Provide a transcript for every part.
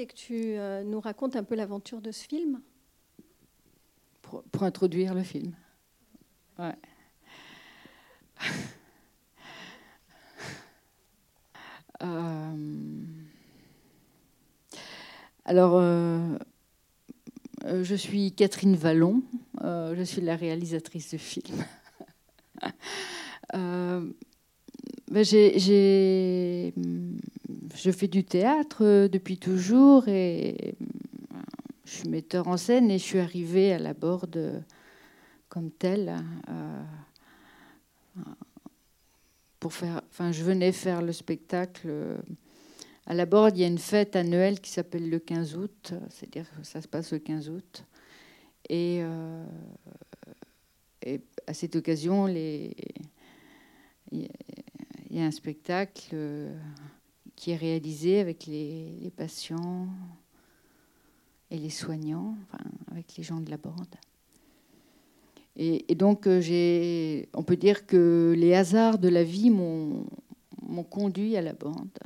et que tu nous racontes un peu l'aventure de ce film. Pour, pour introduire le film. Euh, alors, euh, euh, je suis Catherine Vallon, je suis la réalisatrice de film. Ben, j'ai, je fais du théâtre depuis toujours et je suis metteur en scène et je suis arrivée à la Borde comme telle pour faire. Enfin, je venais faire le spectacle. Euh, à la Borde, il y a une fête annuelle qui s'appelle le 15 août, c'est-à-dire que ça se passe le 15 août. Et, euh, à cette occasion, il y a un spectacle euh, qui est réalisé avec les, patients et les soignants, enfin, avec les gens de la Borde. Et, donc, euh, on peut dire que les hasards de la vie m'ont conduit à la bande.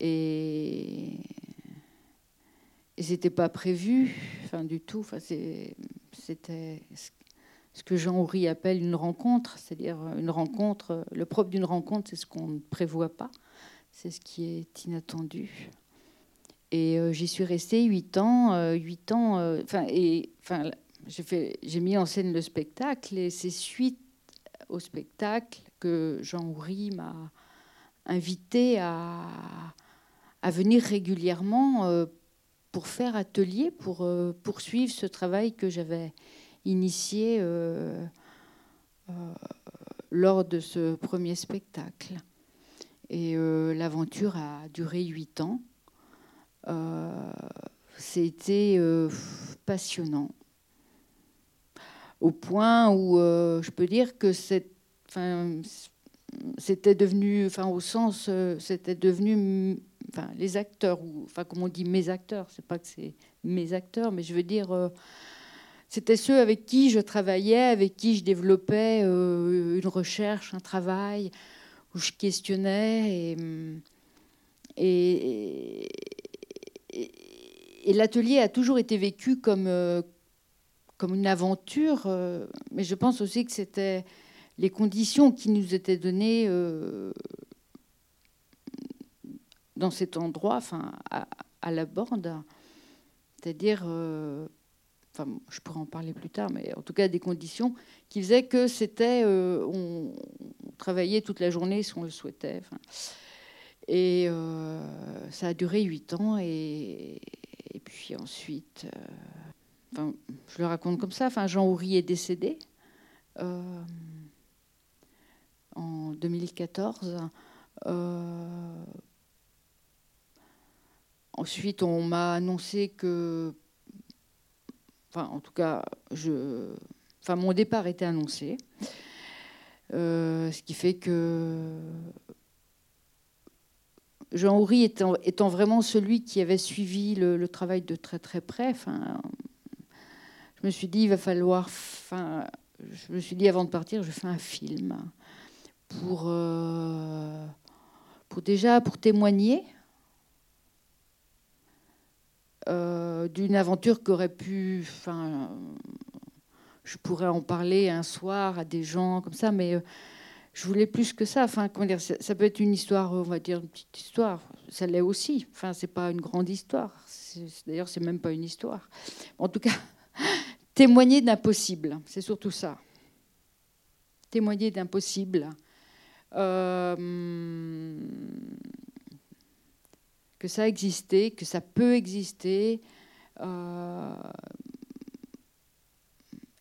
Et, et c'était pas prévu, enfin du tout. Enfin, c'était ce que Jean Houry appelle une rencontre, c'est-à-dire une rencontre. Le propre d'une rencontre, c'est ce qu'on ne prévoit pas, c'est ce qui est inattendu. Et euh, j'y suis restée huit ans, euh, huit ans. Et enfin, j'ai mis en scène le spectacle et c'est suite au spectacle que Jean Houry m'a invité à, à, venir régulièrement euh, pour faire atelier, pour euh, poursuivre ce travail que j'avais initié euh, lors de ce premier spectacle. Et l'aventure a duré huit ans. C'était passionnant au point où euh, je peux dire que c'était devenu, enfin au sens, euh, c'était devenu, les acteurs, enfin comme on dit mes acteurs, c'est pas que c'est mes acteurs, mais je veux dire, euh, c'était ceux avec qui je travaillais, avec qui je développais une recherche, un travail, où je questionnais et, et, l'atelier a toujours été vécu comme comme une aventure, euh, mais je pense aussi que c'était les conditions qui nous étaient données euh, dans cet endroit, enfin à, la borde, c'est-à-dire, euh, enfin, je pourrais en parler plus tard, mais en tout cas des conditions qui faisaient que c'était, on, travaillait toute la journée si on le souhaitait. et ça a duré huit ans, et, puis ensuite je le raconte comme ça. Enfin, Jean Houry est décédé euh, en 2014. Euh, ensuite, on m'a annoncé que, enfin, en tout cas, je, enfin, mon départ était annoncé, euh, ce qui fait que Jean Houry étant, étant, vraiment celui qui avait suivi le, travail de très très près, enfin, je me suis dit, il va falloir. Enfin, je me suis dit, avant de partir, je fais un film pour, euh, pour déjà pour témoigner euh, d'une aventure qu'aurait pu. Enfin, je pourrais en parler un soir à des gens comme ça, mais euh, je voulais plus que ça. Enfin, comment dire, ça, peut être une histoire, on va dire une petite histoire. Ça l'est aussi. Enfin, c'est pas une grande histoire. D'ailleurs, c'est même pas une histoire. En tout cas, Témoigner d'impossible, c'est surtout ça. Témoigner d'impossible. Euh, que ça existait, que ça peut exister, euh,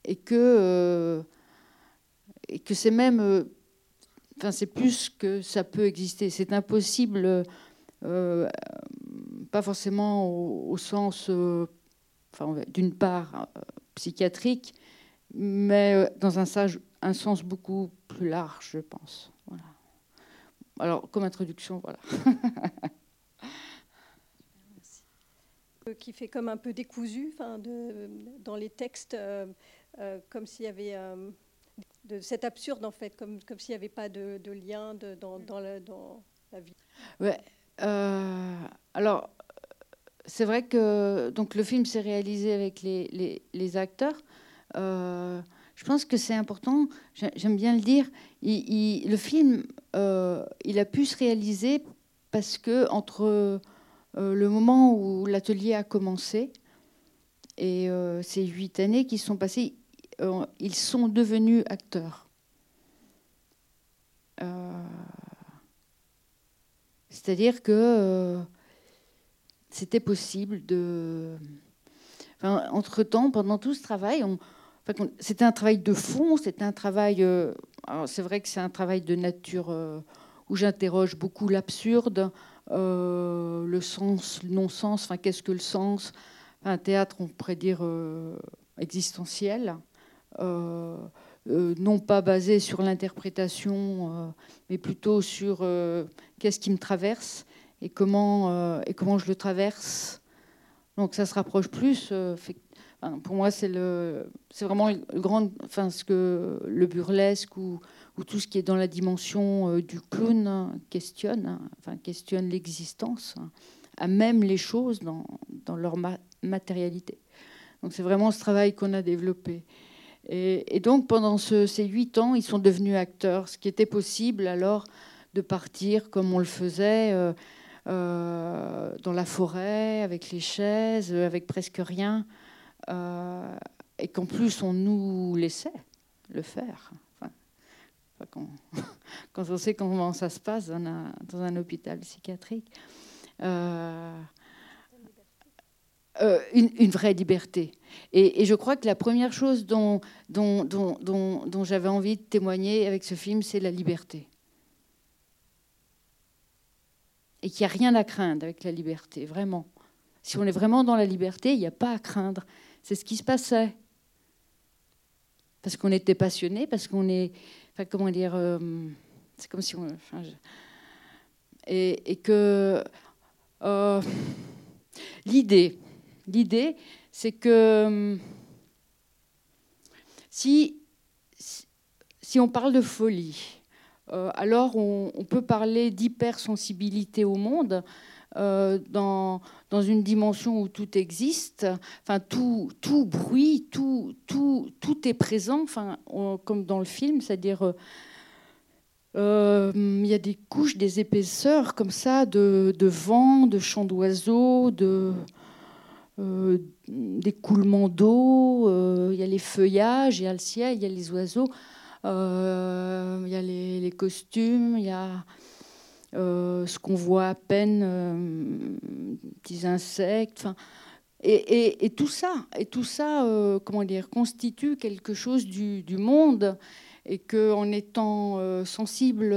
et que, euh, et que c'est même, enfin c'est plus que ça peut exister, c'est impossible, pas forcément au, sens, enfin, d'une part psychiatrique, mais euh, dans un, un, sens beaucoup plus large, je pense. Voilà. Alors, comme introduction, voilà. Euh, qui fait comme un peu décousu de, dans les textes, euh, comme s'il y avait de cet absurde, en fait, comme, comme s'il n'y avait pas de, lien de, dans, dans, la, dans, la, vie. Ouais. alors, c'est vrai que donc le film s'est réalisé avec les, les, acteurs. Euh, je pense que c'est important, j'aime bien le dire. le film, euh, il a pu se réaliser parce que entre le moment où l'atelier a commencé et ces huit années qui sont passées, ils sont devenus acteurs. C'est-à-dire que c'était possible de. entre-temps, pendant tout ce travail, c'était un travail de fond, c'était un travail. Euh, c'est vrai que c'est un travail de nature euh, où j'interroge beaucoup l'absurde, euh, le sens, le non-sens. Enfin, qu'est-ce que le sens? Un théâtre, on pourrait dire existentiel. non pas basé sur l'interprétation, mais plutôt sur qu'est-ce qui me traverse et comment, euh, et comment je le traverse. Donc ça se rapproche plus. Euh, pour moi, c'est vraiment le grand, enfin, ce que le burlesque ou, ou, tout ce qui est dans la dimension euh, du clown questionne, enfin, questionne l'existence, à même les choses dans, dans leur matérialité. Donc c'est vraiment ce travail qu'on a développé. Et, donc pendant ces huit ans, ils sont devenus acteurs, ce qui était possible alors de partir comme on le faisait. Euh, dans la forêt, avec les chaises, avec presque rien, euh, et qu'en plus on nous laissait le faire. quand, on sait comment ça se passe dans un, hôpital psychiatrique. Euh, une, vraie liberté. Et, je crois que la première chose dont j'avais envie de témoigner avec ce film, c'est la liberté. Et qu'il n'y a rien à craindre avec la liberté, vraiment. Si on est vraiment dans la liberté, il n'y a pas à craindre. C'est ce qui se passait. Parce qu'on était passionné, parce qu'on est. Enfin, comment dire. Euh, c'est comme si on. Et, que. Euh, l'idée. L'idée, c'est que. Si, si on parle de folie, alors on, peut parler d'hypersensibilité au monde. Euh, dans, une dimension où tout existe, enfin tout, tout bruit, tout, tout, tout est présent, enfin, comme dans le film, c'est-à-dire euh, il y a des couches, des épaisseurs comme ça de, de vent, de chants d'oiseaux, de d'écoulement d'eau, il y a les feuillages, il y a le ciel, il y a les oiseaux. Euh, il y a les, costumes, il y a euh, ce qu'on voit à peine, euh, petits insectes. Et, et, tout ça, et tout ça comment dire, constitue quelque chose du, du monde et qu'en étant sensible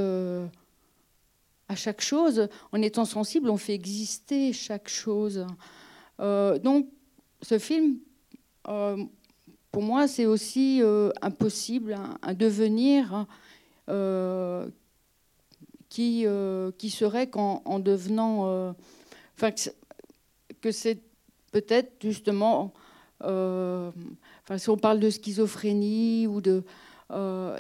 à chaque chose, en étant sensible, on fait exister chaque chose. donc, ce film, pour moi, c'est aussi euh, impossible, un, devenir euh, qui, euh, qui serait qu'en en devenant. Enfin, que c'est peut-être justement. Enfin, si on parle de schizophrénie ou de.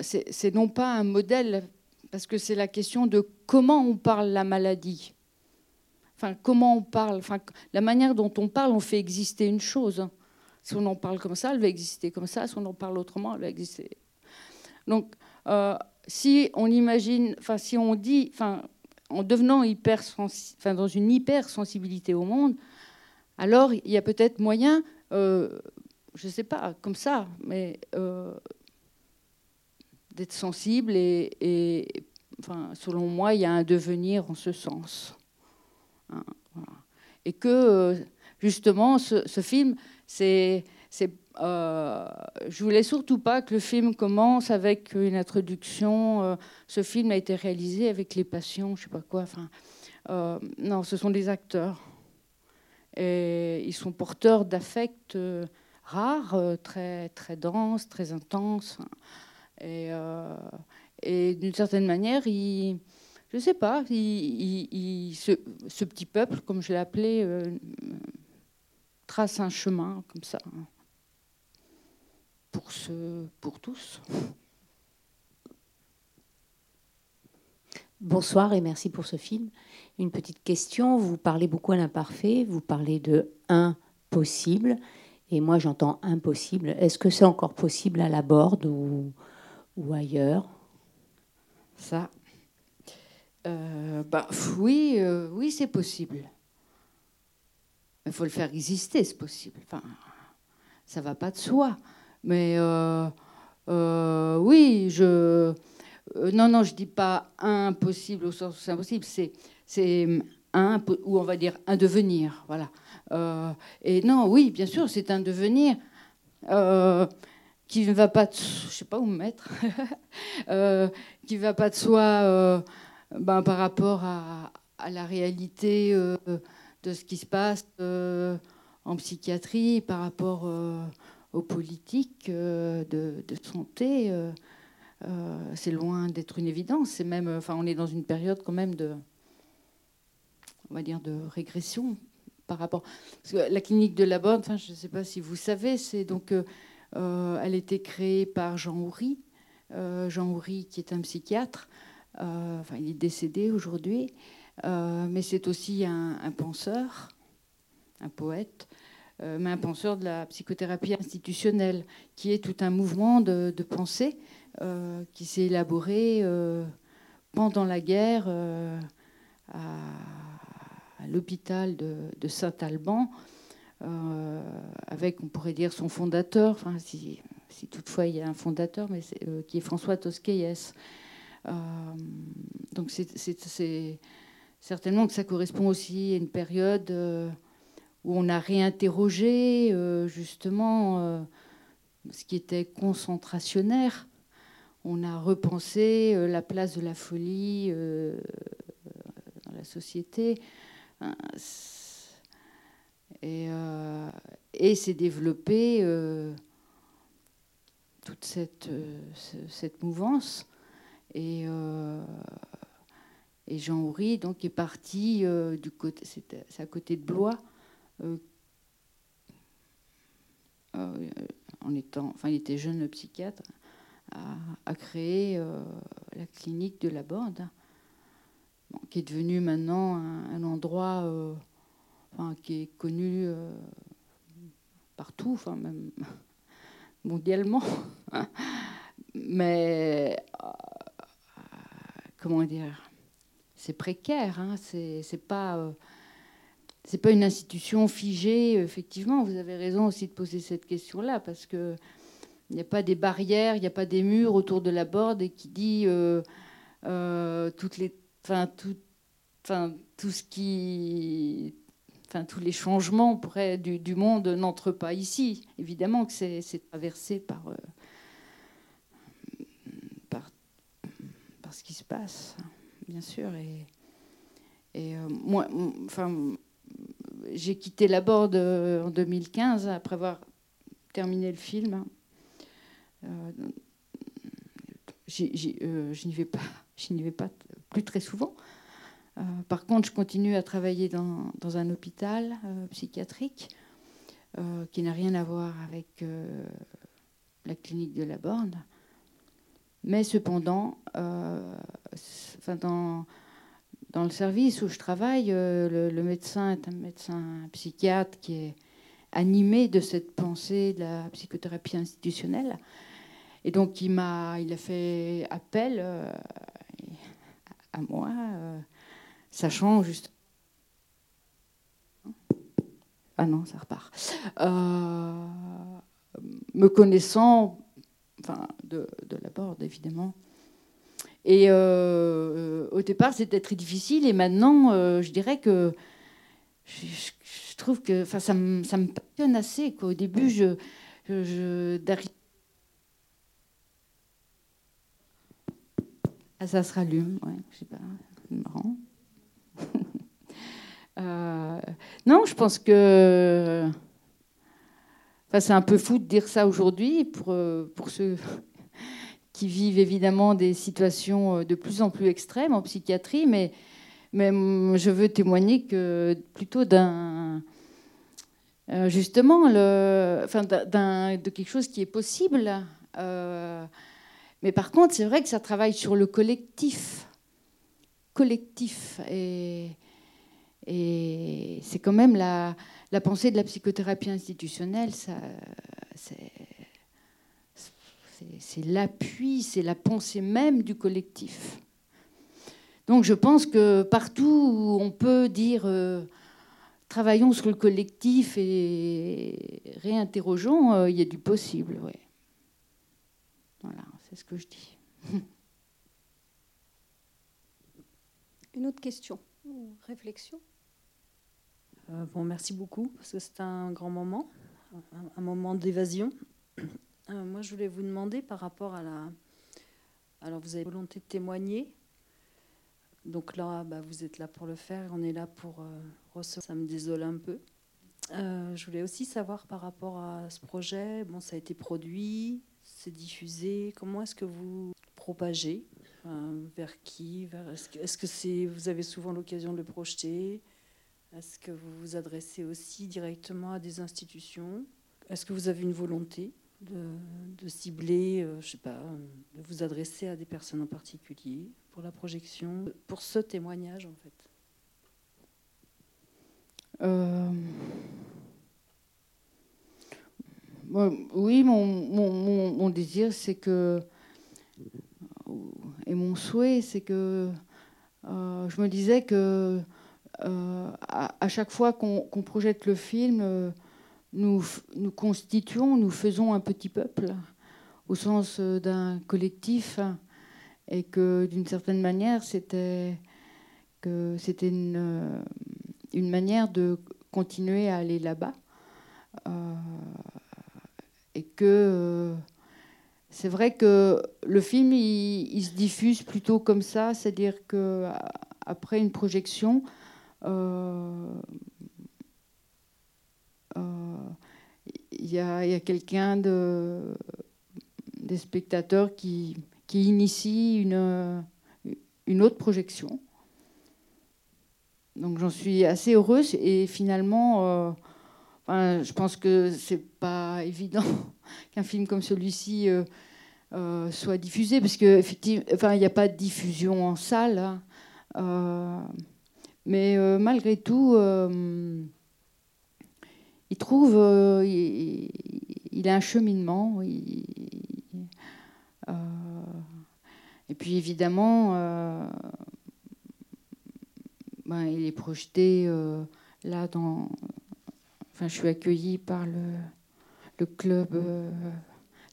c'est non pas un modèle, parce que c'est la question de comment on parle la maladie. Enfin, comment on parle, enfin, la manière dont on parle, on fait exister une chose. Si on en parle comme ça, elle va exister comme ça. Si on en parle autrement, elle va exister. Donc, euh, si on imagine, enfin, si on dit, en devenant hyper enfin, dans une hypersensibilité au monde, alors il y a peut-être moyen, euh, je ne sais pas, comme ça, mais euh, d'être sensible et, selon moi, il y a un devenir en ce sens. Hein, et que, justement, ce film c'est, c'est, euh, je voulais surtout pas que le film commence avec une introduction. Euh, ce film a été réalisé avec les patients, je sais pas quoi. Enfin, euh, non, ce sont des acteurs et ils sont porteurs d'affects rares, très très denses, très intenses. Et, d'une certaine manière, je sais pas, ce, petit peuple, comme je l'ai appelé trace un chemin comme ça pour, ce, pour tous. Bonsoir et merci pour ce film. Une petite question, vous parlez beaucoup à l'imparfait, vous parlez de impossible, et moi j'entends impossible. Est-ce que c'est encore possible à la Borde ou, ou ailleurs? Ça, euh, bah, oui, euh, oui c'est possible. Il faut le faire exister, c'est possible. Enfin, ça va pas de soi. Mais euh, oui, je euh, non, non, je dis pas impossible au sens où c'est impossible, c'est, c'est un, ou on va dire un devenir, voilà. Euh, et non, oui, bien sûr, c'est un devenir euh, qui ne va pas, de, je sais pas où me mettre, qui va pas de soi ben, par rapport à, la réalité de ce qui se passe en psychiatrie, par rapport aux politiques de, de santé. Euh, c'est loin d'être une évidence. C'est même, enfin, on est dans une période quand même de, on va dire, de régression par rapport. La clinique de la enfin, je ne sais pas si vous savez, c'est donc, euh, euh, elle a été créée par Jean Houry. Jean Houry, qui est un psychiatre. enfin, il est décédé aujourd'hui, mais c'est aussi un, penseur, un poète. mais un penseur de la psychothérapie institutionnelle, qui est tout un mouvement de, pensée euh, qui s'est élaboré euh, pendant la guerre euh, à, l'hôpital de, Saint-Alban, avec, on pourrait dire, son fondateur, enfin, si, toutefois il y a un fondateur, mais qui est François Tosquelles. donc c'est certainement que ça correspond aussi à une période où on a réinterrogé justement ce qui était concentrationnaire on a repensé euh, la place de la folie euh, dans la société. Et, euh, et s'est développée toute cette, cette mouvance. Et, et Jean Houry donc, est parti du côté, c'est à côté de Blois, en étant, enfin, il était jeune psychiatre a, créé euh, la clinique de la Borde, qui est devenue maintenant un, endroit euh, qui est connu euh, partout, même mondialement. Mais comment dire, c'est précaire, hein, c'est pas c'est pas une institution figée. Effectivement, vous avez raison aussi de poser cette question-là parce que il n'y a pas des barrières, il n'y a pas des murs autour de la borde et qui dit euh, euh, toutes les, enfin, tout, enfin, tout ce qui, enfin, tous les changements près du, du monde n'entrent pas ici. Évidemment que c'est, traversé euh, par, ce qui se passe, bien sûr. Et, et moi, enfin, j'ai quitté la borde en 2015 après avoir terminé le film. Euh, euh, je n'y vais pas, je n'y vais pas plus très souvent. Euh, par contre, je continue à travailler dans, dans un hôpital psychiatrique qui n'a rien à voir avec la clinique de la Borne. Mais cependant, enfin dans, dans le service où je travaille, le, le, médecin est un médecin psychiatre qui est animé de cette pensée de la psychothérapie institutionnelle. Et donc, il, m'a, il a fait appel euh, à moi, euh, sachant juste. Ah non, ça repart. Euh, me connaissant, enfin, de, de la borde, évidemment. Et au départ, c'était très difficile. Et maintenant, je dirais que je, trouve que enfin, ça, me, ça me passionne assez. Quoi. Au début, je, je, Ah, ça se rallume, ouais, je sais pas, marrant. Euh, non, je pense que. Enfin, c'est un peu fou de dire ça aujourd'hui pour, euh, pour ceux qui vivent évidemment des situations euh, de plus en plus extrêmes en psychiatrie, mais, mais je veux témoigner que plutôt d'un. justement, le, enfin, de quelque chose qui est possible. Euh, mais par contre, c'est vrai que ça travaille sur le collectif. collectif. Et, et c'est quand même la, pensée de la psychothérapie institutionnelle, c'est l'appui, c'est la pensée même du collectif. Donc je pense que partout où on peut dire euh, travaillons sur le collectif et réinterrogeons, euh, il y a du possible. Ouais. Voilà, c'est ce que je dis. Une autre question ou réflexion? Euh, bon, merci beaucoup, parce que c'est un grand moment, un, moment d'évasion. Euh, moi, je voulais vous demander par rapport à la. Alors, vous avez volonté de témoigner. Donc là, bah, vous êtes là pour le faire, on est là pour euh, recevoir. Ça me désole un peu. je voulais aussi savoir par rapport à ce projet, bon, ça a été produit, c'est diffusé. Comment est-ce que vous propagez Vers qui Est-ce que, est vous avez souvent l'occasion de le projeter? Est-ce que vous vous adressez aussi directement à des institutions? Est-ce que vous avez une volonté de, cibler, euh, je sais pas, de vous adresser à des personnes en particulier pour la projection, pour ce témoignage en fait? Euh, Oui, mon, désir, c'est que, et mon souhait, c'est que euh, je me disais que euh, à, chaque fois qu'on projette le film, euh, nous, nous, constituons, nous faisons un petit peuple au sens euh, d'un collectif. Et que d'une certaine manière c'était une, manière de continuer à aller là-bas. Et que c'est vrai que le film il, se diffuse plutôt comme ça, c'est-à-dire que après une projection, il y a, quelqu'un de, des spectateurs qui, qui initie une, une autre projection. Donc j'en suis assez heureuse et finalement, euh, je pense que c'est pas évident qu'un film comme celui-ci soit diffusé parce que enfin, il n'y a pas de diffusion en salle. Hein. Mais euh, malgré tout, euh, il trouve, euh, il, a un cheminement. et puis évidemment, ben, il est projeté là dans. Enfin, je suis accueillie par le, le club,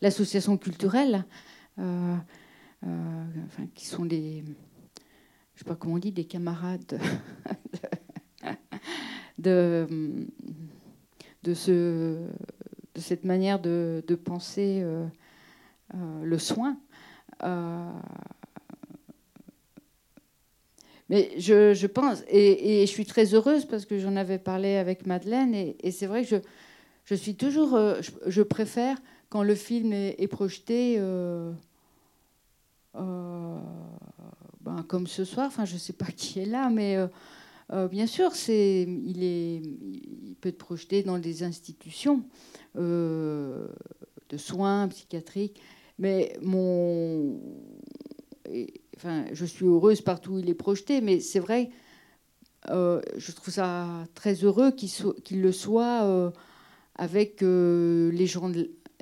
l'association culturelle, enfin, qui sont les je sais pas comment on dit, des camarades de, de, ce, de cette manière de, de penser euh, euh, le soin. Euh, mais je, je pense, et, et, je suis très heureuse parce que j'en avais parlé avec Madeleine, et, et c'est vrai que je, je suis toujours, je, préfère quand le film est, est projeté. Ben, comme ce soir, enfin je ne sais pas qui est là, mais euh, euh, bien sûr, il, peut être projeté dans des institutions euh, de soins psychiatriques, mais mon, je suis heureuse partout où il est projeté, mais c'est vrai, je trouve ça très heureux qu'il, le soit avec les gens,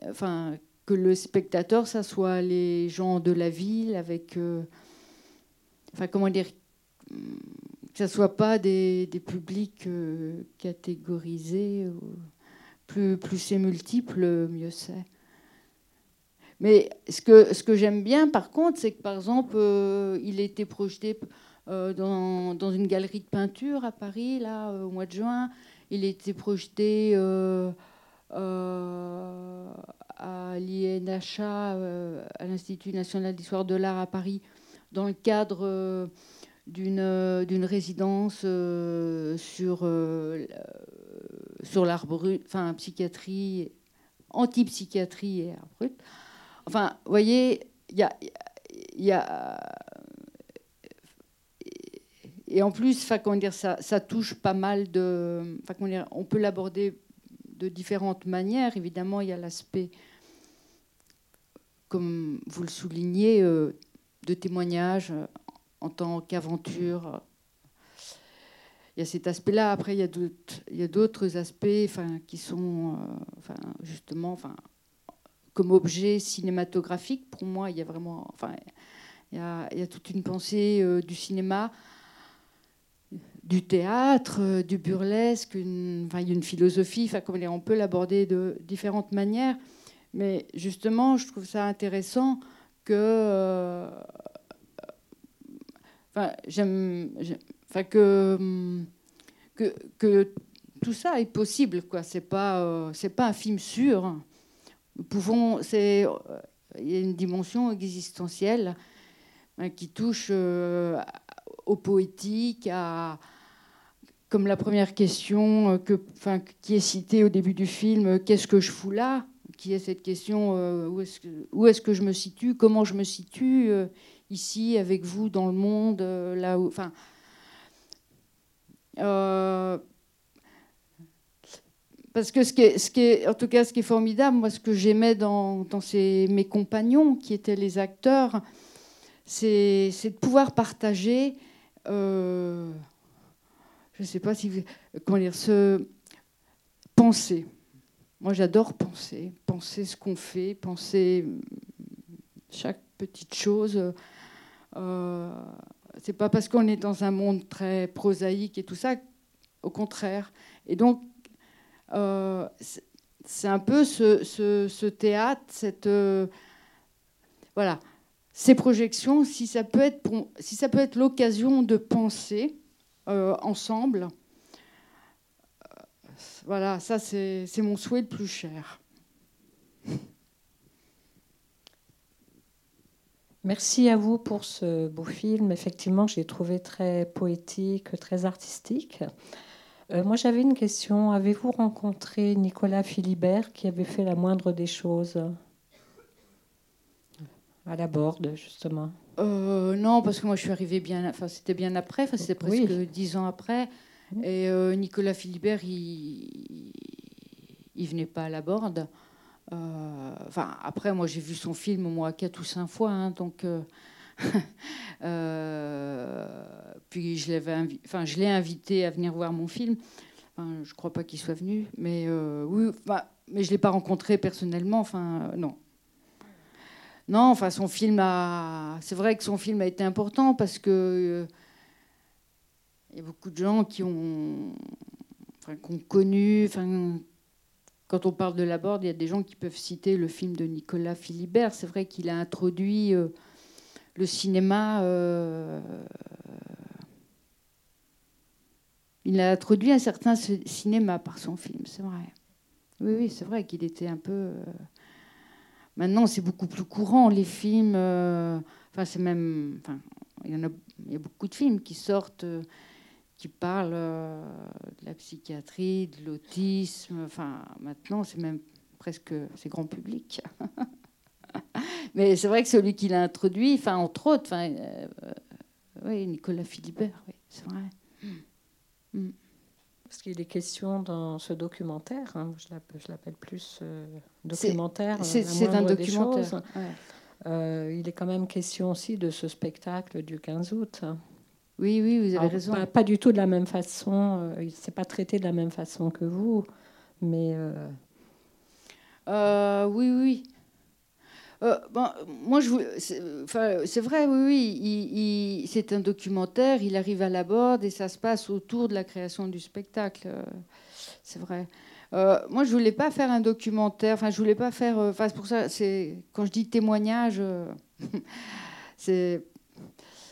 enfin que le spectateur, ça soit les gens de la ville, avec enfin comment dire, que ce ne soit pas des, publics euh, catégorisés. plus, c'est multiple, mieux c'est. Mais ce que, ce que j'aime bien, par contre, c'est que, par exemple, euh, il a été projeté euh, dans, dans, une galerie de peinture à Paris, là, au mois de juin. Il a été projeté à l'INHA, à l'Institut national d'histoire de l'art à Paris, dans le cadre euh, d'une d'une résidence euh, sur euh, sur brut, enfin psychiatrie, antipsychiatrie et brut. Enfin, vous voyez, il y a, et en plus, dire, ça, ça, touche pas mal de. Dire, on peut l'aborder de différentes manières. Évidemment, il y a l'aspect, comme vous le soulignez, de témoignages en tant qu'aventure. Il y a cet aspect-là. Après, il y a d'autres aspects qui sont enfin, justement comme objet cinématographique. Pour moi, il y a vraiment. Il y a, toute une pensée du cinéma du théâtre, euh, du burlesque, une, enfin, une philosophie, on peut l'aborder de différentes manières. Mais justement, je trouve ça intéressant que, euh, enfin, que, que, tout ça est possible. Quoi. C'est pas, euh, c'est pas un film sûr. Nous pouvons, c'est, il y a une dimension existentielle hein, qui touche au poétique, à, comme la première question euh, que, qui est citée au début du film, euh, qu'est-ce que je fous là? Qui est cette question, euh, où est-ce que, est que, je me situe Comment je me situe ici, avec vous, dans le monde là où, enfin, parce que ce qui, est, ce qui est, en tout cas, ce qui est formidable, moi, ce que j'aimais dans, dans ces, mes compagnons, qui étaient les acteurs, c'est de pouvoir partager je ne sais pas si vous, comment dire, se penser. Moi, j'adore penser, penser ce qu'on fait, penser chaque petite chose. Euh, c'est pas parce qu'on est dans un monde très prosaïque et tout ça, au contraire. Et donc, euh, c'est un peu ce, théâtre, cette euh, voilà, ces projections. Si ça peut être, si ça peut être l'occasion de penser, euh, ensemble. Voilà, ça c'est mon souhait le plus cher. Merci à vous pour ce beau film. Effectivement, j'ai trouvé très poétique, très artistique. Euh, moi, j'avais une question. Avez-vous rencontré Nicolas Philibert qui avait fait la moindre des choses à la borde, justement? Euh, non, parce que moi je suis arrivée bien, enfin c'était bien après, enfin c'était presque dix ans après. Mmh. Et euh, Nicolas Philibert, il, il venait pas à la borde. Euh, enfin après, moi j'ai vu son film moins quatre ou cinq fois, hein, donc. puis je enfin l'ai invité à venir voir mon film. Enfin, je crois pas qu'il soit venu, mais oui, enfin, mais je l'ai pas rencontré personnellement. Enfin non. Non, enfin, son film a. C'est vrai que son film a été important parce que. Euh, il y a beaucoup de gens qui ont, enfin, connu. Enfin, quand on parle de la Borde, il y a des gens qui peuvent citer le film de Nicolas Philibert. C'est vrai qu'il a introduit euh, le cinéma. Euh, il a introduit un certain cinéma par son film, c'est vrai. Oui, oui, c'est vrai qu'il était un peu. Maintenant, c'est beaucoup plus courant, les films. Euh, enfin, c'est même. Enfin, il y, en a, il y a beaucoup de films qui sortent, euh, qui parlent euh, de la psychiatrie, de l'autisme. Enfin, maintenant, c'est même presque. C'est grand public. Mais c'est vrai que celui qui l'a introduit, enfin, entre autres, enfin, oui, Nicolas Philibert, oui, c'est vrai. Mm. Parce qu'il est question dans ce documentaire, hein, je l'appelle plus euh, documentaire. C'est euh, un documentaire. Euh, il est quand même question aussi de ce spectacle du 15 août. Oui, oui, vous avez raison. Pas, du tout de la même façon, il ne s'est pas traité de la même façon que vous, mais. oui, oui. Euh, moi, je, c'est vrai, oui, oui. c'est un documentaire. Il arrive à la borde et ça se passe autour de la création du spectacle. Euh, c'est vrai. Euh, moi, je voulais pas faire un documentaire. Enfin, je voulais pas faire. Enfin, pour ça. C'est quand je dis témoignage, c'est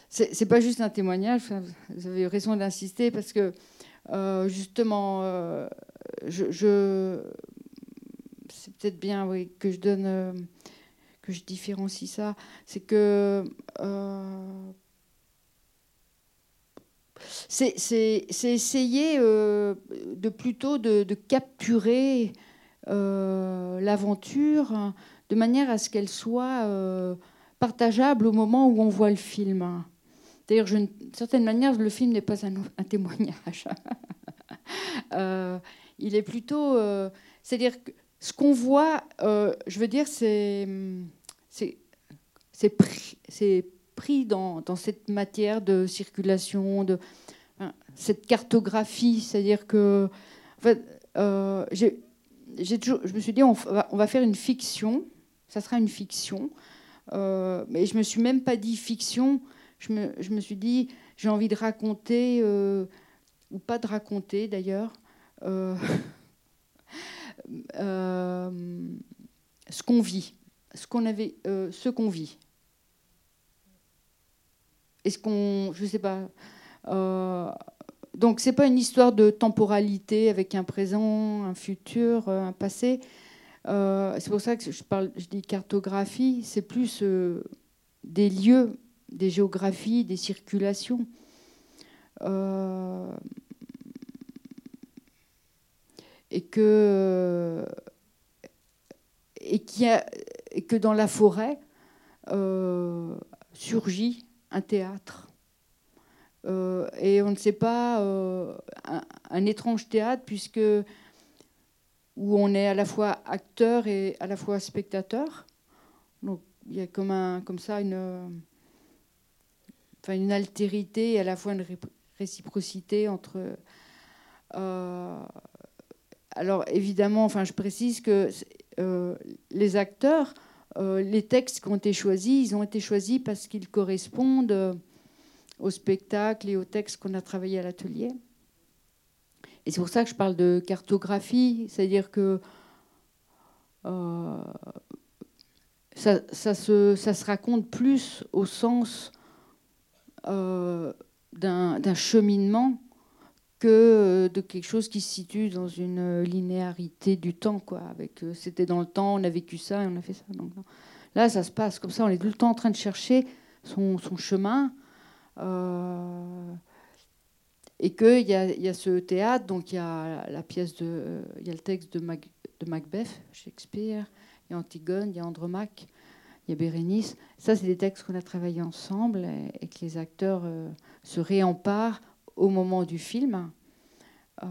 c'est pas juste un témoignage. vous avez raison d'insister parce que justement, je, je c'est peut-être bien, que je donne je différencie ça, c'est que euh, c'est essayer euh, de plutôt de, capturer euh, l'aventure de manière à ce qu'elle soit partageable au moment où on voit le film. D'ailleurs, d'une certaine manière, le film n'est pas un, témoignage. il est plutôt, c'est-à-dire que ce qu'on voit, je veux dire, c'est c'est pris dans, cette matière de circulation, de cette cartographie, c'est-à-dire que en fait, euh, toujours, je me suis dit on va, on va, faire une fiction, ça sera une fiction, euh, mais je me suis même pas dit fiction, je me, suis dit j'ai envie de raconter euh, ou pas de raconter d'ailleurs. Euh, ce qu'on vit, ce qu'on avait, ce qu'on vit. Est-ce qu'on, je sais pas. Euh, donc c'est pas une histoire de temporalité avec un présent, un futur, euh, un passé. Euh, c'est pour ça que je parle, je dis cartographie. C'est plus des lieux, des géographies, des circulations. et que et, que dans la forêt surgit un théâtre. Euh, et on ne sait pas euh, un, étrange théâtre puisque où on est à la fois acteur et à la fois spectateur. Donc il y a comme, un, comme ça une, une altérité et à la fois une réciprocité entre. Euh, alors évidemment, enfin je précise que les acteurs euh, les textes qui ont été choisis, ils ont été choisis parce qu'ils correspondent euh, au spectacle et aux textes qu'on a travaillé à l'atelier. Et c'est pour ça que je parle de cartographie, c'est-à-dire que euh, ça, se, raconte plus au sens d'un cheminement que de quelque chose qui se situe dans une linéarité du temps. Quoi, avec, euh, c'était dans le temps, on a vécu ça et on a fait ça. Donc, là, ça se passe comme ça, on est tout le temps en train de chercher son, chemin. Euh, et qu'il y a, y a ce théâtre, donc il y a la pièce de, il y a le texte de, de Macbeth, Shakespeare, il y a Antigone, il y a Andromaque, y a Bérénice. Ça, c'est des textes qu'on a travaillé ensemble et, que les acteurs euh, se réemparent au moment du film. Euh,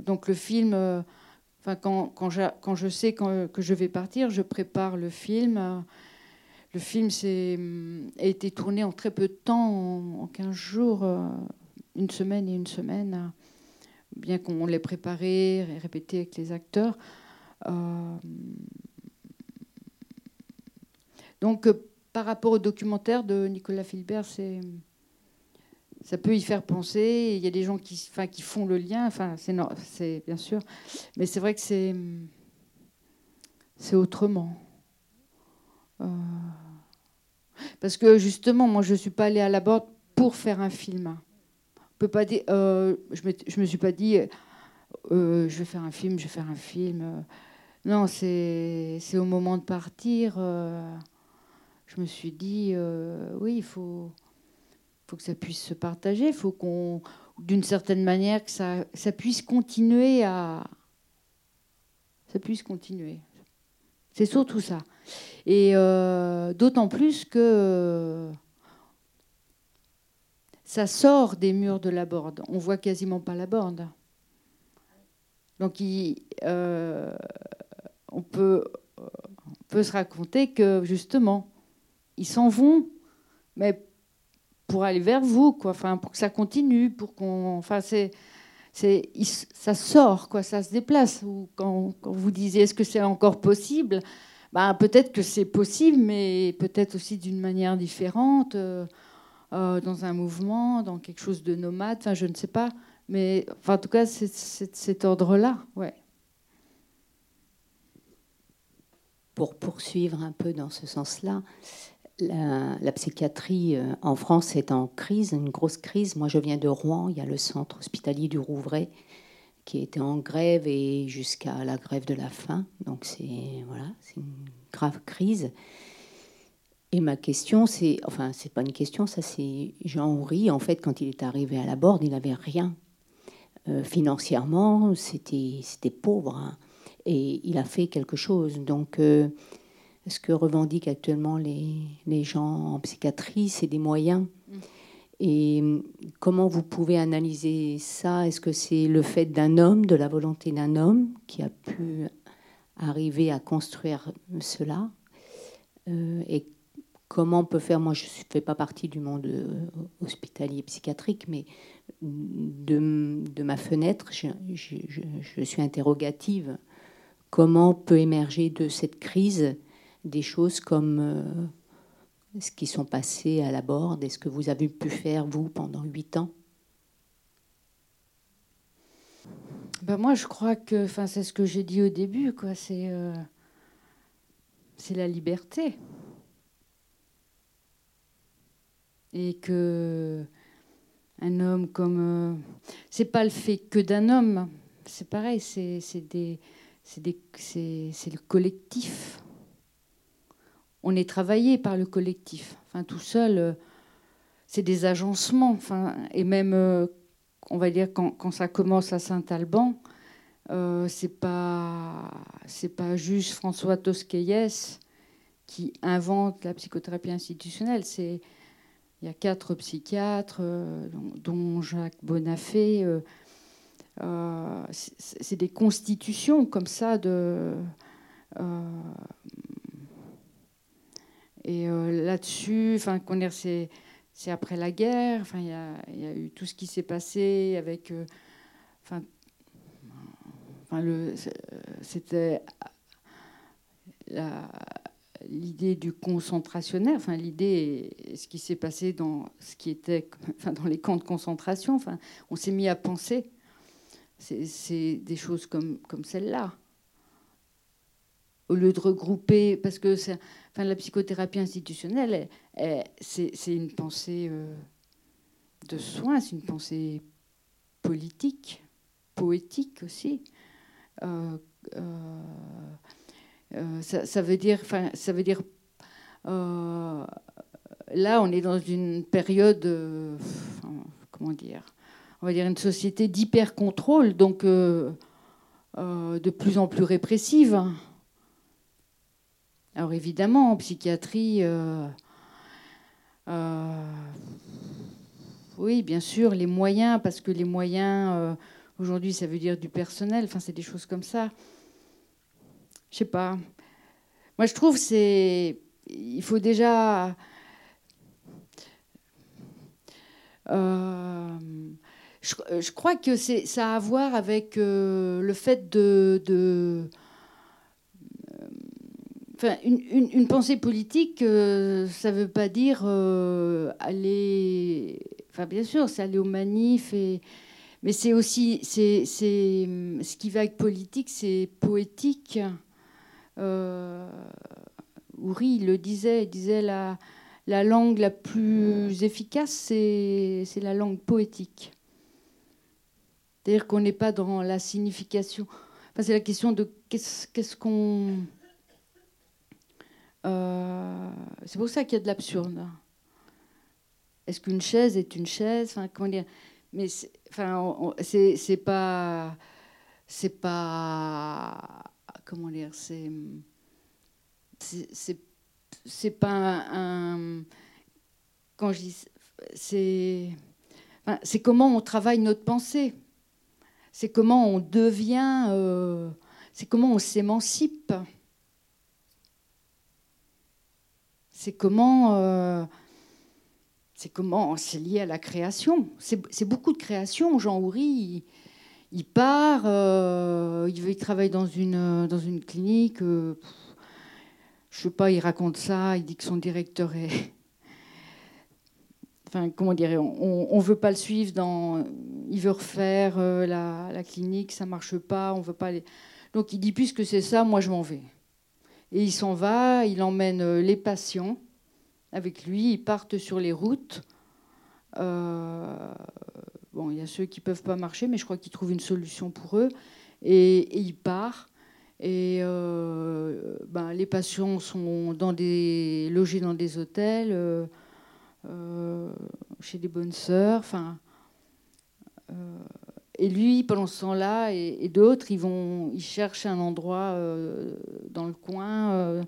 donc le film, euh, quand, je, sais que je vais partir, je prépare le film. Le film a été tourné en très peu de temps, en, 15 jours, une semaine et une semaine, bien qu'on l'ait préparé et répété avec les acteurs. Donc, par rapport au documentaire de Nicolas Philbert, c'est ça peut y faire penser. Il y a des gens qui, font le lien. Enfin, c'est bien sûr, mais c'est vrai que c'est c'est autrement. Euh, parce que justement, moi, je suis pas allée à la borde pour faire un film. On peut pas dire. Euh, je, me, je me suis pas dit. Euh, je vais faire un film, je vais faire un film. Non, c'est au moment de partir. Je me suis dit, oui, il faut faut que ça puisse se partager, il faut qu'on, d'une certaine manière, que ça, ça puisse continuer à, ça puisse continuer. C'est surtout ça. Et euh, d'autant plus que euh, ça sort des murs de la borde. On voit quasiment pas la borde. Donc euh, on, peut, on peut se raconter que justement, ils s'en vont, mais pour aller vers vous, quoi. Enfin, pour que ça continue, pour qu'on. Enfin, c'est, c'est, ça sort, quoi. Ça se déplace. Ou quand, vous disiez, est-ce que c'est encore possible? Ben, peut-être que c'est possible, mais peut-être aussi d'une manière différente, euh, euh, dans un mouvement, dans quelque chose de nomade. Enfin, je ne sais pas. Mais enfin, en tout cas, c'est, cet ordre-là, ouais. Pour poursuivre un peu dans ce sens-là, la, psychiatrie euh, en France est en crise, une grosse crise. Moi, je viens de Rouen. Il y a le centre hospitalier du Rouvray qui était en grève et jusqu'à la grève de la faim. Donc, c'est voilà, une grave crise. Et ma question, c'est, enfin, c'est pas une question, ça c'est Jean-Henri. En fait, quand il est arrivé à la Borde, il n'avait rien. Euh, financièrement, c'était, c'était pauvre. Hein. Et il a fait quelque chose. Donc, euh, ce que revendiquent actuellement les, les gens en psychiatrie, c'est des moyens. Mm. Et comment vous pouvez analyser ça? Est-ce que c'est le fait d'un homme, de la volonté d'un homme qui a pu arriver à construire cela? Euh, Et comment on peut faire? Moi, je ne fais pas partie du monde hospitalier psychiatrique, mais de, de ma fenêtre, je, je, je, suis interrogative. Comment peut émerger de cette crise des choses comme ce qui sont passés à la borde et ce que vous avez pu faire, vous, pendant huit ans? Ben Moi, je crois que c'est ce que j'ai dit au début, euh, c'est la liberté. Et que un homme comme. Euh, c'est pas le fait que d'un homme, c'est pareil, c'est, c'est le collectif on est travaillé par le collectif. Enfin, tout seul, euh, c'est des agencements. Enfin, et même, euh, on va dire, quand, ça commence à Saint-Alban, euh, c'est pas c'est pas juste François Tosquelles qui invente la psychothérapie institutionnelle. C'est il y a quatre psychiatres, dont Jacques Bonafé. c'est des constitutions comme ça de et euh, là-dessus, enfin, c'est, c'est après la guerre. Enfin, il y a, eu tout ce qui s'est passé avec, euh, enfin, le, c'était l'idée du concentrationnaire, enfin l'idée, ce qui s'est passé dans ce qui était, enfin, dans les camps de concentration. Enfin, on s'est mis à penser. C'est, c'est des choses comme, comme celle-là. Au lieu de regrouper, parce que la psychothérapie institutionnelle, c'est une pensée euh, de soins, c'est une pensée politique, poétique aussi. Euh, euh, ça, veut dire, enfin, ça veut dire. là, on est dans une période, comment dire, on va dire une société d'hyper contrôle, donc de plus en plus répressive. Alors évidemment, en psychiatrie, euh, euh, oui, bien sûr, les moyens, parce que les moyens, euh, aujourd'hui, ça veut dire du personnel, enfin, c'est des choses comme ça. Je sais pas. Moi, je trouve c'est, il faut déjà. Je, crois que ça a à voir avec le fait de une, pensée politique, euh, ça ne veut pas dire euh, aller. Enfin, bien sûr, c'est aller aux manifs, mais c'est aussi. Ce qui va avec politique, c'est poétique. Euh, Ouri le disait, il disait la, la langue la plus efficace, c'est, la langue poétique. C'est-à-dire qu'on n'est pas dans la signification. C'est la question de qu'est-ce qu'on euh, c'est pour ça qu'il y a de l'absurde. Est-ce qu'une chaise est une chaise? Comment dire? Mais c'est, enfin, c'est, pas, c'est pas, comment dire, c'est, c'est, pas un, quand je dis, c'est, c'est comment on travaille notre pensée. C'est comment on devient, euh, c'est comment on s'émancipe. C'est comment euh, c'est comment c'est lié à la création. C'est beaucoup de création. Jean Houry, il, part, euh, il, il, travaille dans une, dans une clinique. Euh, je sais pas, il raconte ça. Il dit que son directeur est. Enfin, comment dire, on ne veut pas le suivre dans. Il veut refaire la, la, clinique, ça marche pas, on veut pas aller. Donc il dit puisque c'est ça, moi je m'en vais. Et il s'en va, il emmène euh, les patients avec lui, ils partent sur les routes. Euh, bon, il y a ceux qui ne peuvent pas marcher, mais je crois qu'il trouve une solution pour eux. Et, il part. Et euh, ben, les patients sont logés dans des hôtels, chez des bonnes sœurs. Enfin, et lui, pendant ce temps-là, et, d'autres, ils ils cherchent un endroit euh, dans le coin, euh,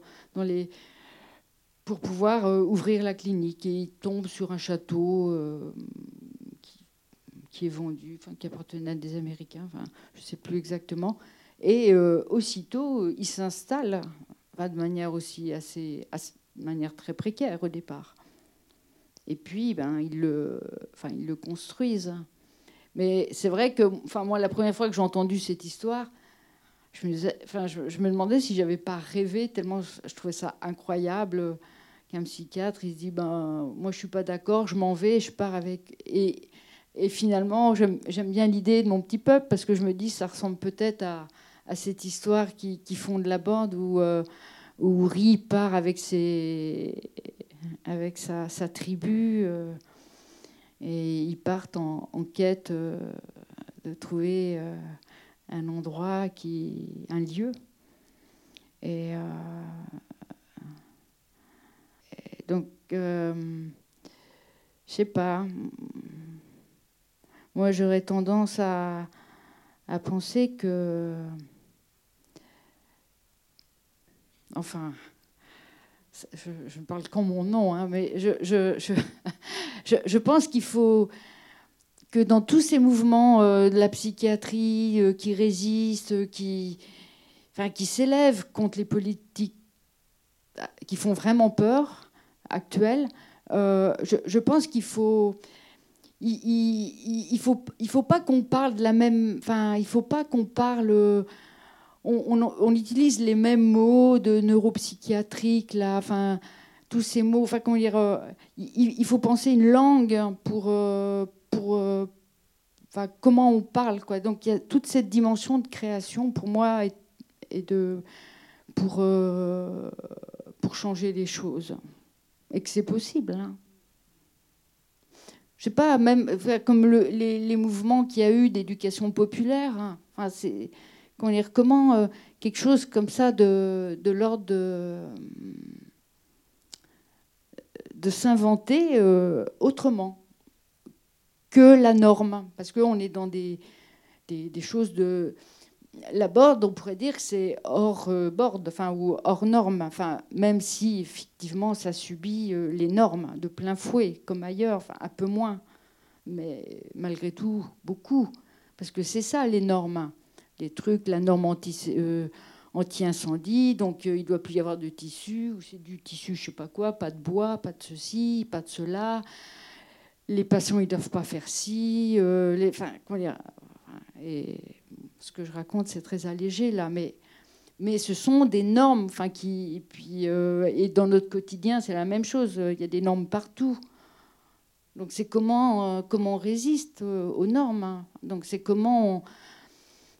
pour pouvoir euh, ouvrir la clinique. Et ils tombent sur un château qui, est vendu, qui appartenait à des Américains, je ne sais plus exactement. Et aussitôt, ils s'installent, de manière aussi assez, manière très précaire au départ. Et puis, ben, ils le construisent. Mais c'est vrai que, enfin, moi, la première fois que j'ai entendu cette histoire, je me, disais, enfin, je, me demandais si j'avais pas rêvé, tellement je, trouvais ça incroyable qu'un psychiatre, il se dit, ben, moi, je suis pas d'accord, je m'en vais, je pars avec. Et, finalement, j'aime bien l'idée de mon petit peuple, parce que je me dis, ça ressemble peut-être à, cette histoire qui, qui fonde la bande, où, euh, où Ri part avec, ses, avec sa, sa tribu. Euh, et ils partent en, quête euh, de trouver euh, un endroit, qui, un lieu. Et, euh, donc, je sais pas. Moi, j'aurais tendance à, à penser que. Enfin, je, je parle comme mon nom, hein, mais je, je, je, pense qu'il faut que dans tous ces mouvements euh, de la psychiatrie euh, qui résistent, qui, enfin, qui s'élèvent contre les politiques qui font vraiment peur actuelles, euh, je, pense qu'il faut il, il, faut il faut pas qu'on parle de la même enfin il faut pas qu'on parle on, utilise les mêmes mots de neuropsychiatrique, là, enfin, tous ces mots. Enfin, comment dire, euh, il, faut penser une langue pour, euh, pour euh, enfin, comment on parle, quoi. Donc, il y a toute cette dimension de création pour moi et, de pour pour changer les choses et que c'est possible. Hein. Je sais pas, même comme les, mouvements qu'il y a eu d'éducation populaire. Hein. Enfin, c'est comment euh, quelque chose comme ça de, l'ordre de, s'inventer euh, autrement que la norme, parce qu'on est dans des, choses de... La board, on pourrait dire que c'est hors euh, board, enfin, ou hors norme, enfin, même si effectivement ça subit les normes de plein fouet, comme ailleurs, un peu moins, mais malgré tout, beaucoup, parce que c'est ça les normes des trucs, la norme euh, anti-incendie, donc euh, il ne doit plus y avoir de tissu, ou c'est du tissu, je sais pas quoi, pas de bois, pas de ceci, pas de cela. Les patients, ils ne doivent pas faire ci. Euh, enfin, comment dire, ce que je raconte, c'est très allégé là, mais, mais ce sont des normes, enfin, qui, et puis, et dans notre quotidien, c'est la même chose. Il y a des normes partout. Donc c'est comment, comment on résiste aux normes. Hein. Donc c'est comment on,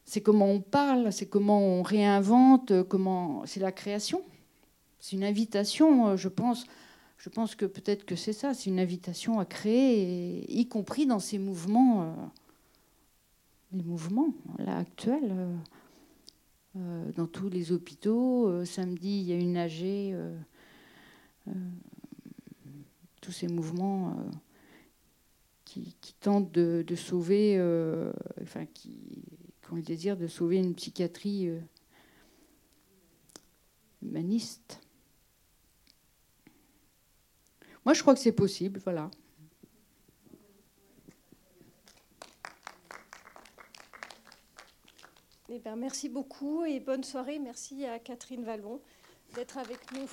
c'est comment on parle, c'est comment on réinvente, comment c'est la création. C'est une invitation, euh, je pense. Je pense que peut-être que c'est ça, c'est une invitation à créer, y compris dans ces mouvements, euh, les mouvements là actuels, euh, dans tous les hôpitaux. samedi, il y a une AG, tous ces mouvements qui, tentent de, de sauver, enfin qui qui ont le désir de sauver une psychiatrie euh, humaniste. Moi, je crois que c'est possible, voilà. Eh bien, merci beaucoup et bonne soirée. Merci à Catherine Vallon d'être avec nous.